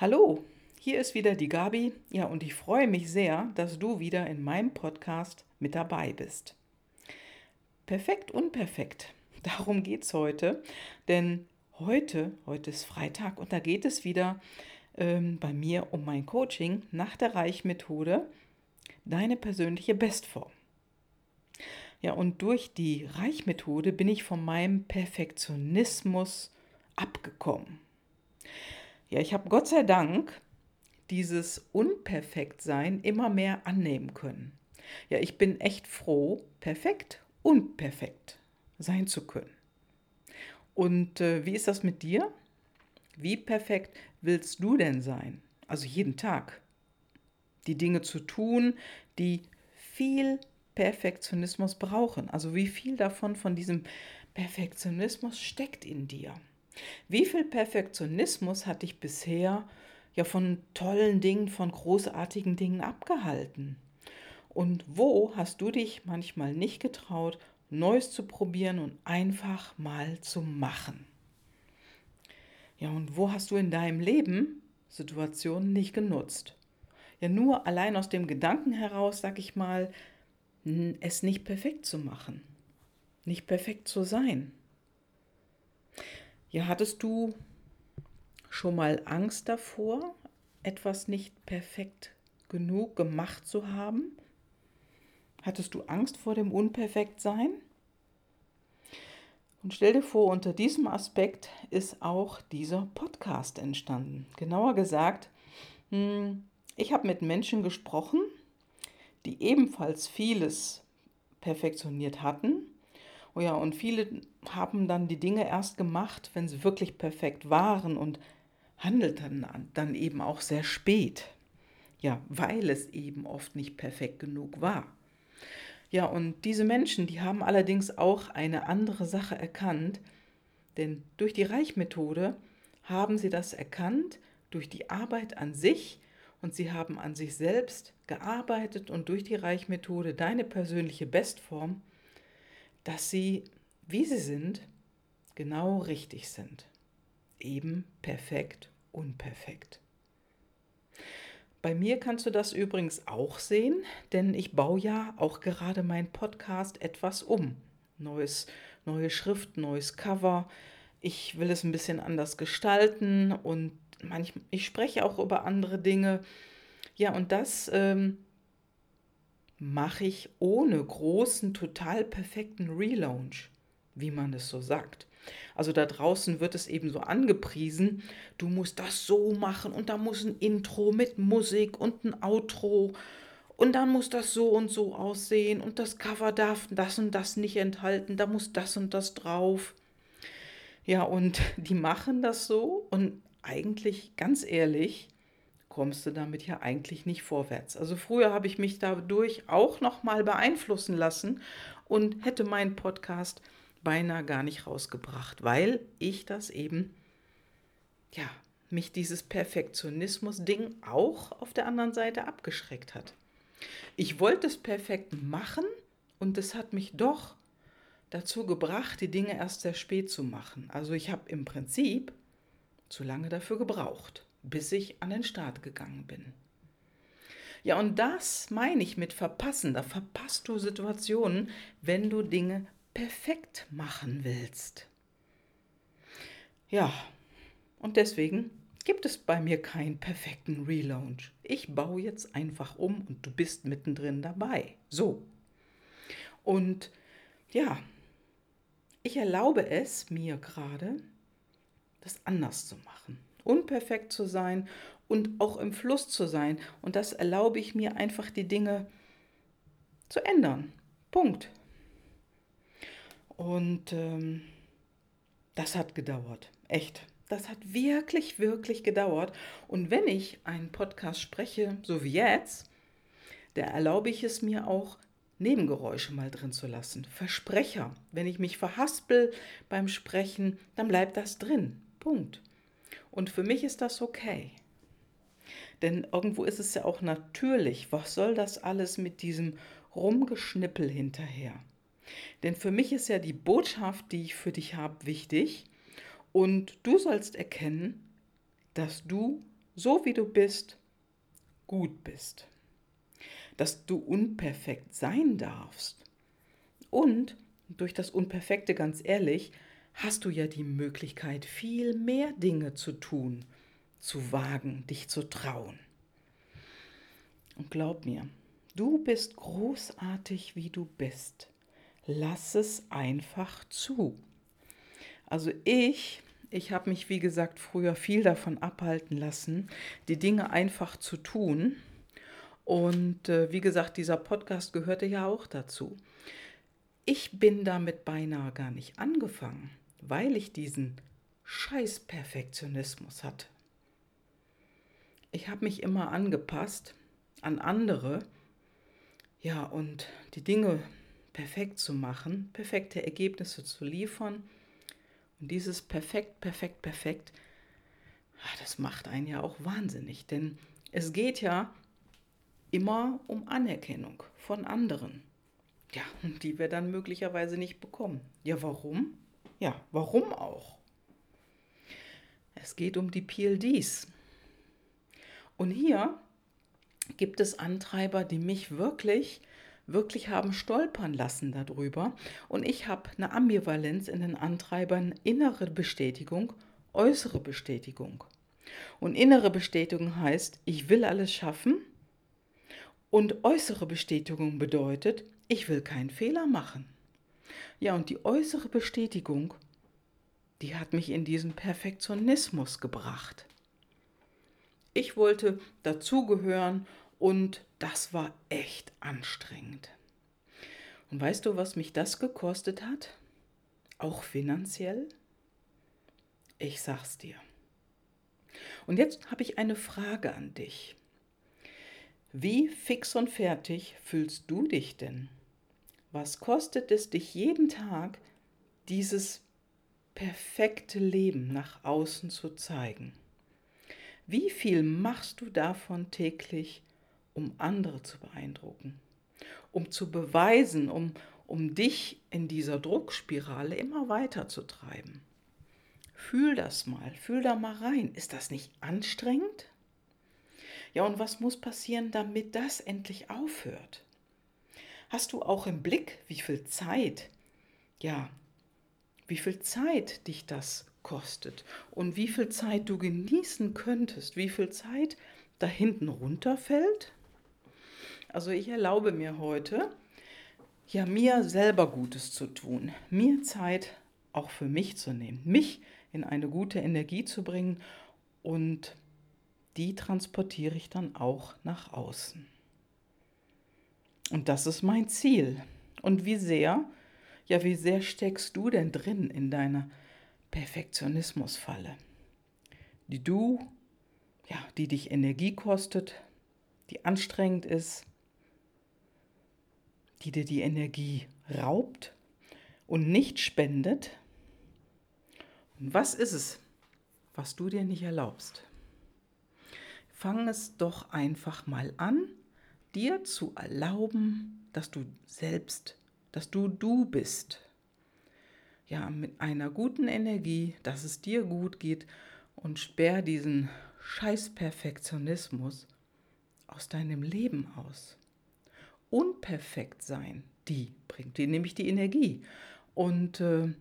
Hallo, hier ist wieder die Gabi. Ja, und ich freue mich sehr, dass du wieder in meinem Podcast mit dabei bist. Perfekt, unperfekt. Darum geht es heute. Denn heute, heute ist Freitag und da geht es wieder ähm, bei mir um mein Coaching nach der Reichmethode, deine persönliche Bestform. Ja, und durch die Reichmethode bin ich von meinem Perfektionismus abgekommen. Ja, ich habe Gott sei Dank dieses Unperfektsein immer mehr annehmen können. Ja, ich bin echt froh, perfekt und perfekt sein zu können. Und äh, wie ist das mit dir? Wie perfekt willst du denn sein? Also jeden Tag. Die Dinge zu tun, die viel Perfektionismus brauchen. Also wie viel davon von diesem Perfektionismus steckt in dir? Wie viel Perfektionismus hat dich bisher ja von tollen Dingen, von großartigen Dingen abgehalten? Und wo hast du dich manchmal nicht getraut, Neues zu probieren und einfach mal zu machen? Ja, und wo hast du in deinem Leben Situationen nicht genutzt? Ja, nur allein aus dem Gedanken heraus, sag ich mal, es nicht perfekt zu machen, nicht perfekt zu sein. Ja, hattest du schon mal Angst davor, etwas nicht perfekt genug gemacht zu haben? Hattest du Angst vor dem Unperfektsein? Und stell dir vor, unter diesem Aspekt ist auch dieser Podcast entstanden. Genauer gesagt, hm, ich habe mit Menschen gesprochen, die ebenfalls vieles perfektioniert hatten Oh ja, und viele haben dann die Dinge erst gemacht, wenn sie wirklich perfekt waren und handelten dann, dann eben auch sehr spät. Ja, weil es eben oft nicht perfekt genug war. Ja, und diese Menschen, die haben allerdings auch eine andere Sache erkannt, denn durch die Reichmethode haben sie das erkannt, durch die Arbeit an sich und sie haben an sich selbst gearbeitet und durch die Reichmethode deine persönliche Bestform dass sie, wie sie sind, genau richtig sind. Eben perfekt, unperfekt. Bei mir kannst du das übrigens auch sehen, denn ich baue ja auch gerade meinen Podcast etwas um. Neues, neue Schrift, neues Cover. Ich will es ein bisschen anders gestalten und manchmal, ich spreche auch über andere Dinge. Ja, und das ähm, mache ich ohne großen, total perfekten Relaunch, wie man es so sagt. Also da draußen wird es eben so angepriesen, du musst das so machen und da muss ein Intro mit Musik und ein Outro und dann muss das so und so aussehen und das Cover darf das und das nicht enthalten, da muss das und das drauf. Ja, und die machen das so und eigentlich ganz ehrlich, kommst du damit ja eigentlich nicht vorwärts. Also früher habe ich mich dadurch auch noch mal beeinflussen lassen und hätte meinen Podcast beinahe gar nicht rausgebracht, weil ich das eben ja, mich dieses Perfektionismus Ding auch auf der anderen Seite abgeschreckt hat. Ich wollte es perfekt machen und es hat mich doch dazu gebracht, die Dinge erst sehr spät zu machen. Also ich habe im Prinzip zu lange dafür gebraucht bis ich an den Start gegangen bin. Ja, und das meine ich mit verpassen. Da verpasst du Situationen, wenn du Dinge perfekt machen willst. Ja, und deswegen gibt es bei mir keinen perfekten Relaunch. Ich baue jetzt einfach um und du bist mittendrin dabei. So. Und ja, ich erlaube es mir gerade, das anders zu machen unperfekt zu sein und auch im Fluss zu sein. Und das erlaube ich mir einfach, die Dinge zu ändern. Punkt. Und ähm, das hat gedauert. Echt. Das hat wirklich, wirklich gedauert. Und wenn ich einen Podcast spreche, so wie jetzt, da erlaube ich es mir auch, Nebengeräusche mal drin zu lassen. Versprecher. Wenn ich mich verhaspel beim Sprechen, dann bleibt das drin. Punkt. Und für mich ist das okay. Denn irgendwo ist es ja auch natürlich. Was soll das alles mit diesem Rumgeschnippel hinterher? Denn für mich ist ja die Botschaft, die ich für dich habe, wichtig. Und du sollst erkennen, dass du so wie du bist, gut bist. Dass du unperfekt sein darfst. Und durch das Unperfekte, ganz ehrlich, hast du ja die Möglichkeit, viel mehr Dinge zu tun, zu wagen, dich zu trauen. Und glaub mir, du bist großartig, wie du bist. Lass es einfach zu. Also ich, ich habe mich, wie gesagt, früher viel davon abhalten lassen, die Dinge einfach zu tun. Und äh, wie gesagt, dieser Podcast gehörte ja auch dazu. Ich bin damit beinahe gar nicht angefangen, weil ich diesen scheiß Perfektionismus hatte. Ich habe mich immer angepasst an andere, ja, und die Dinge perfekt zu machen, perfekte Ergebnisse zu liefern und dieses perfekt, perfekt, perfekt, ah, das macht einen ja auch wahnsinnig, denn es geht ja immer um Anerkennung von anderen. Ja, und die wir dann möglicherweise nicht bekommen. Ja, warum? Ja, warum auch? Es geht um die PLDs. Und hier gibt es Antreiber, die mich wirklich wirklich haben stolpern lassen darüber. Und ich habe eine Ambivalenz in den Antreibern innere Bestätigung, äußere Bestätigung. Und innere Bestätigung heißt, ich will alles schaffen. Und äußere Bestätigung bedeutet, ich will keinen Fehler machen. Ja, und die äußere Bestätigung, die hat mich in diesen Perfektionismus gebracht. Ich wollte dazugehören und das war echt anstrengend. Und weißt du, was mich das gekostet hat? Auch finanziell? Ich sag's dir. Und jetzt habe ich eine Frage an dich. Wie fix und fertig fühlst du dich denn? Was kostet es dich jeden Tag, dieses perfekte Leben nach außen zu zeigen? Wie viel machst du davon täglich um andere zu beeindrucken, um zu beweisen, um, um dich in dieser Druckspirale immer weiter zu treiben. Fühl das mal, fühl da mal rein. Ist das nicht anstrengend? Ja, und was muss passieren, damit das endlich aufhört? Hast du auch im Blick, wie viel Zeit, ja, wie viel Zeit dich das kostet und wie viel Zeit du genießen könntest, wie viel Zeit da hinten runterfällt? Also ich erlaube mir heute, ja, mir selber Gutes zu tun, mir Zeit auch für mich zu nehmen, mich in eine gute Energie zu bringen und die transportiere ich dann auch nach außen. Und das ist mein Ziel. Und wie sehr, ja, wie sehr steckst du denn drin in deiner Perfektionismusfalle, die du, ja, die dich Energie kostet, die anstrengend ist, die dir die Energie raubt und nicht spendet? Und was ist es, was du dir nicht erlaubst? Fang es doch einfach mal an, dir zu erlauben, dass du selbst, dass du du bist. Ja, mit einer guten Energie, dass es dir gut geht und sperr diesen scheiß Perfektionismus aus deinem Leben aus unperfekt sein, die bringt dir nämlich die Energie. Und äh,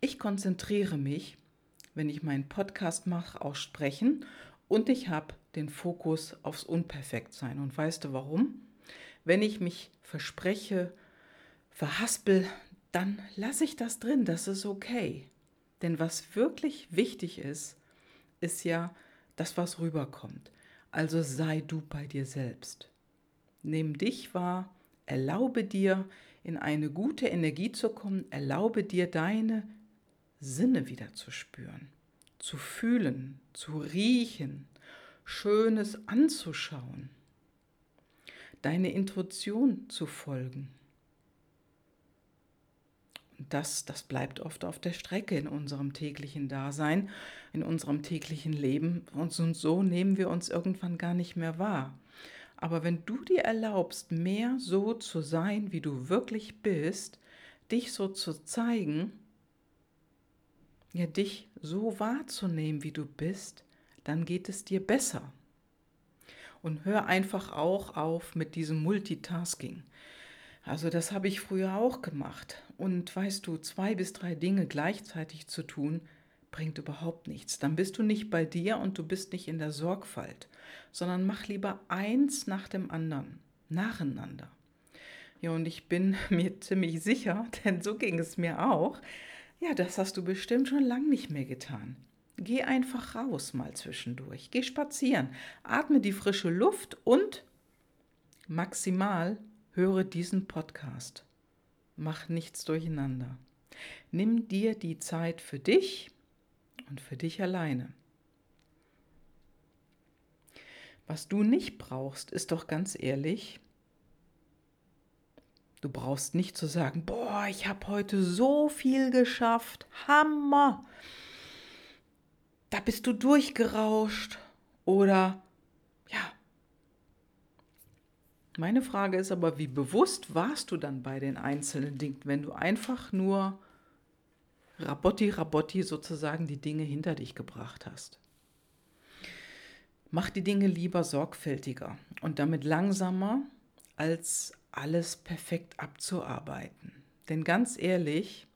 ich konzentriere mich, wenn ich meinen Podcast mache, auf Sprechen und ich habe den Fokus aufs Unperfektsein. Und weißt du warum? Wenn ich mich verspreche, verhaspel, dann lasse ich das drin, das ist okay. Denn was wirklich wichtig ist, ist ja das, was rüberkommt. Also sei du bei dir selbst. Nimm dich wahr, erlaube dir, in eine gute Energie zu kommen, erlaube dir, deine Sinne wieder zu spüren, zu fühlen, zu riechen, Schönes anzuschauen, deine Intuition zu folgen. das, das bleibt oft auf der Strecke in unserem täglichen Dasein, in unserem täglichen Leben. Und so nehmen wir uns irgendwann gar nicht mehr wahr. Aber wenn du dir erlaubst, mehr so zu sein, wie du wirklich bist, dich so zu zeigen, ja, dich so wahrzunehmen, wie du bist, dann geht es dir besser. Und hör einfach auch auf mit diesem Multitasking. Also das habe ich früher auch gemacht. Und weißt du, zwei bis drei Dinge gleichzeitig zu tun, bringt überhaupt nichts. Dann bist du nicht bei dir und du bist nicht in der Sorgfalt, sondern mach lieber eins nach dem anderen, nacheinander. Ja, und ich bin mir ziemlich sicher, denn so ging es mir auch, ja, das hast du bestimmt schon lange nicht mehr getan. Geh einfach raus mal zwischendurch. Geh spazieren, atme die frische Luft und maximal höre diesen Podcast. Mach nichts durcheinander. Nimm dir die Zeit für dich und für dich alleine. Was du nicht brauchst, ist doch ganz ehrlich, du brauchst nicht zu sagen, boah, ich habe heute so viel geschafft, Hammer, da bist du durchgerauscht oder ja. Meine Frage ist aber, wie bewusst warst du dann bei den einzelnen Dingen, wenn du einfach nur Rabotti, Rabotti sozusagen die Dinge hinter dich gebracht hast. Mach die Dinge lieber sorgfältiger und damit langsamer, als alles perfekt abzuarbeiten. Denn ganz ehrlich,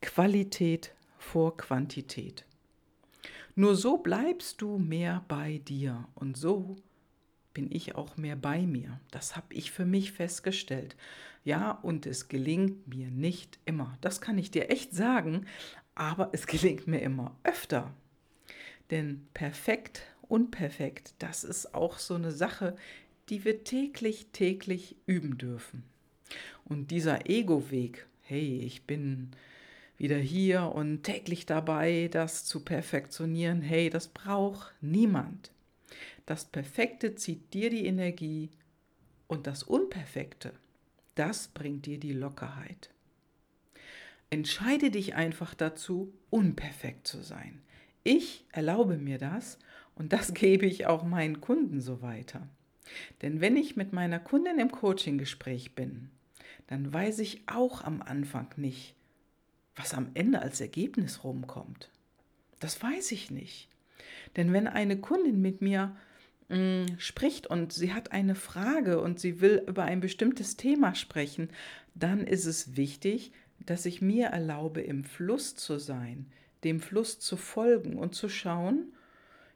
Qualität vor Quantität. Nur so bleibst du mehr bei dir und so bin ich auch mehr bei mir. Das habe ich für mich festgestellt. Ja, und es gelingt mir nicht immer. Das kann ich dir echt sagen, aber es gelingt mir immer öfter. Denn perfekt, unperfekt, das ist auch so eine Sache, die wir täglich, täglich üben dürfen. Und dieser Ego-Weg, hey, ich bin wieder hier und täglich dabei, das zu perfektionieren, hey, das braucht niemand. Das Perfekte zieht dir die Energie und das Unperfekte, das bringt dir die Lockerheit. Entscheide dich einfach dazu, unperfekt zu sein. Ich erlaube mir das und das gebe ich auch meinen Kunden so weiter. Denn wenn ich mit meiner Kundin im Coaching-Gespräch bin, dann weiß ich auch am Anfang nicht, was am Ende als Ergebnis rumkommt. Das weiß ich nicht. Denn wenn eine Kundin mit mir mh, mm, spricht und sie hat eine Frage und sie will über ein bestimmtes Thema sprechen, dann ist es wichtig, dass ich mir erlaube, im Fluss zu sein, dem Fluss zu folgen und zu schauen,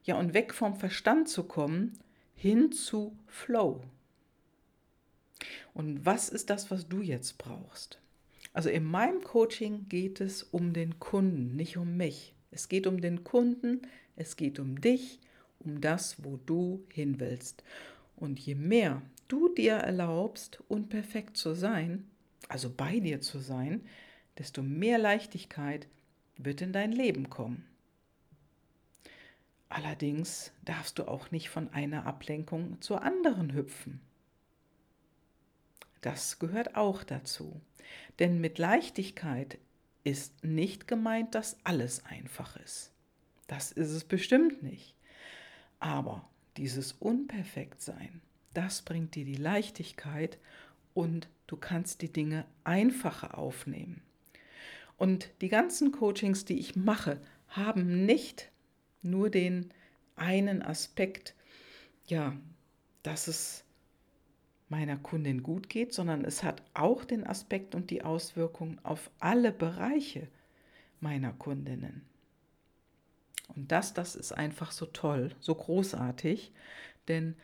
ja, und weg vom Verstand zu kommen, hin zu Flow. Und was ist das, was du jetzt brauchst? Also in meinem Coaching geht es um den Kunden, nicht um mich. Es geht um den Kunden, es geht um dich, um das, wo du hin willst. Und je mehr du dir erlaubst, unperfekt zu sein, also bei dir zu sein, desto mehr Leichtigkeit wird in dein Leben kommen. Allerdings darfst du auch nicht von einer Ablenkung zur anderen hüpfen. Das gehört auch dazu. Denn mit Leichtigkeit ist nicht gemeint, dass alles einfach ist. Das ist es bestimmt nicht. Aber dieses Unperfektsein, das bringt dir die Leichtigkeit und du kannst die Dinge einfacher aufnehmen. Und die ganzen Coachings, die ich mache, haben nicht nur den einen Aspekt, ja, dass es meiner Kundin gut geht, sondern es hat auch den Aspekt und die Auswirkung auf alle Bereiche meiner Kundinnen. Und das, das ist einfach so toll, so großartig, denn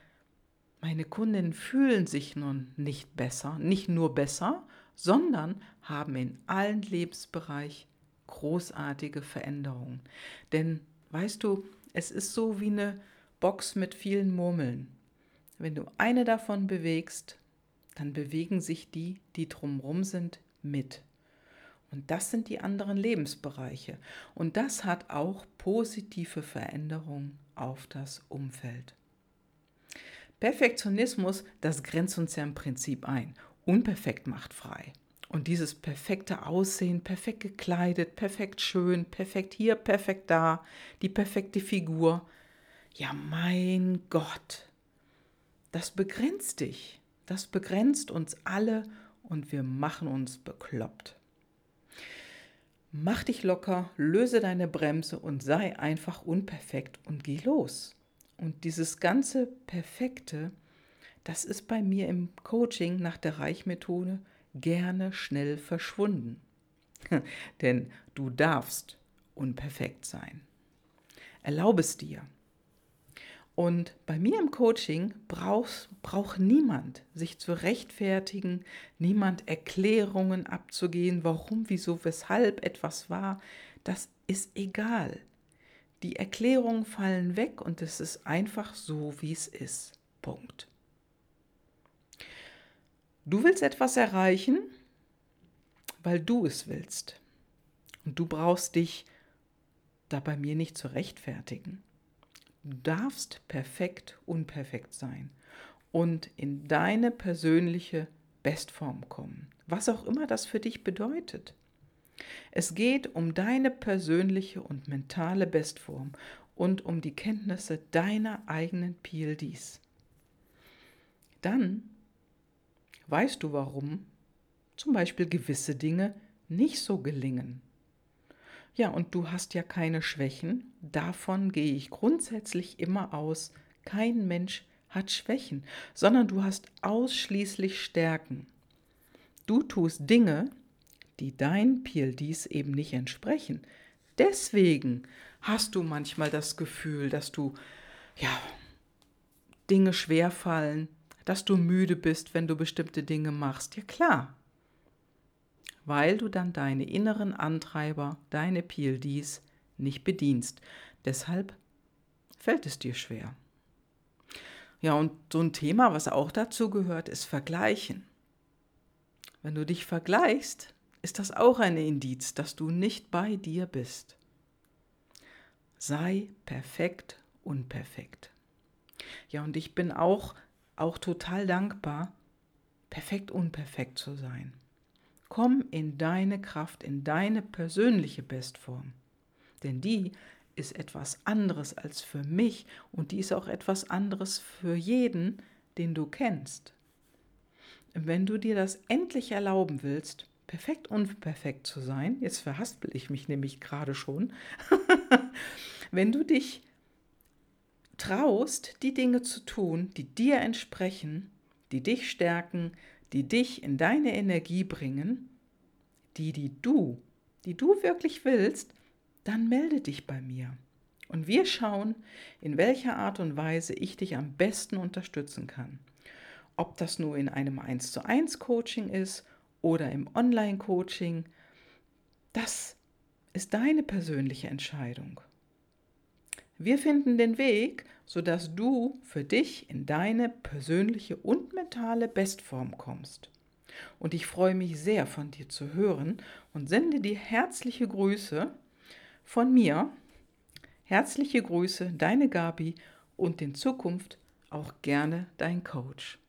meine Kundinnen fühlen sich nun nicht besser, nicht nur besser, sondern haben in allen Lebensbereichen großartige Veränderungen. Denn weißt du, es ist so wie eine Box mit vielen Murmeln. Wenn du eine davon bewegst, dann bewegen sich die, die drumherum sind, mit. Und das sind die anderen Lebensbereiche. Und das hat auch positive Veränderungen auf das Umfeld. Perfektionismus, das grenzt uns ja im Prinzip ein. Unperfekt macht frei. Und dieses perfekte Aussehen, perfekt gekleidet, perfekt schön, perfekt hier, perfekt da, die perfekte Figur. Ja, mein Gott, das begrenzt dich. Das begrenzt uns alle und wir machen uns bekloppt. Mach dich locker, löse deine Bremse und sei einfach unperfekt und geh los. Und dieses ganze Perfekte, das ist bei mir im Coaching nach der Reichmethode gerne schnell verschwunden. Denn du darfst unperfekt sein. Erlaube es dir. Und bei mir im Coaching braucht, braucht niemand sich zu rechtfertigen, niemand Erklärungen abzugehen, warum, wieso, weshalb etwas war. Das ist egal. Die Erklärungen fallen weg und es ist einfach so, wie es ist. Punkt. Du willst etwas erreichen, weil du es willst. Und du brauchst dich da bei mir nicht zu rechtfertigen. Du darfst perfekt unperfekt sein und in deine persönliche Bestform kommen, was auch immer das für dich bedeutet. Es geht um deine persönliche und mentale Bestform und um die Kenntnisse deiner eigenen PLDs. Dann weißt du, warum zum Beispiel gewisse Dinge nicht so gelingen ja, und du hast ja keine Schwächen. Davon gehe ich grundsätzlich immer aus. Kein Mensch hat Schwächen, sondern du hast ausschließlich Stärken. Du tust Dinge, die deinen PLDs eben nicht entsprechen. Deswegen hast du manchmal das Gefühl, dass du ja Dinge schwerfallen, dass du müde bist, wenn du bestimmte Dinge machst. Ja klar, weil du dann deine inneren Antreiber, deine PLDs nicht bedienst. Deshalb fällt es dir schwer. Ja, und so ein Thema, was auch dazu gehört, ist Vergleichen. Wenn du dich vergleichst, ist das auch ein Indiz, dass du nicht bei dir bist. Sei perfekt unperfekt. Ja, und ich bin auch, auch total dankbar, perfekt unperfekt zu sein. Komm in deine Kraft, in deine persönliche Bestform. Denn die ist etwas anderes als für mich und die ist auch etwas anderes für jeden, den du kennst. Wenn du dir das endlich erlauben willst, perfekt unperfekt zu sein, jetzt verhaspel ich mich nämlich gerade schon, wenn du dich traust, die Dinge zu tun, die dir entsprechen, die dich stärken, die dich in deine Energie bringen, die, die du, die du wirklich willst, dann melde dich bei mir. Und wir schauen, in welcher Art und Weise ich dich am besten unterstützen kann. Ob das nur in einem 1 zu 1 Coaching ist oder im Online-Coaching, das ist deine persönliche Entscheidung. Wir finden den Weg, sodass du für dich in deine persönliche und mentale Bestform kommst. Und ich freue mich sehr von dir zu hören und sende dir herzliche Grüße von mir. Herzliche Grüße, deine Gabi und in Zukunft auch gerne dein Coach.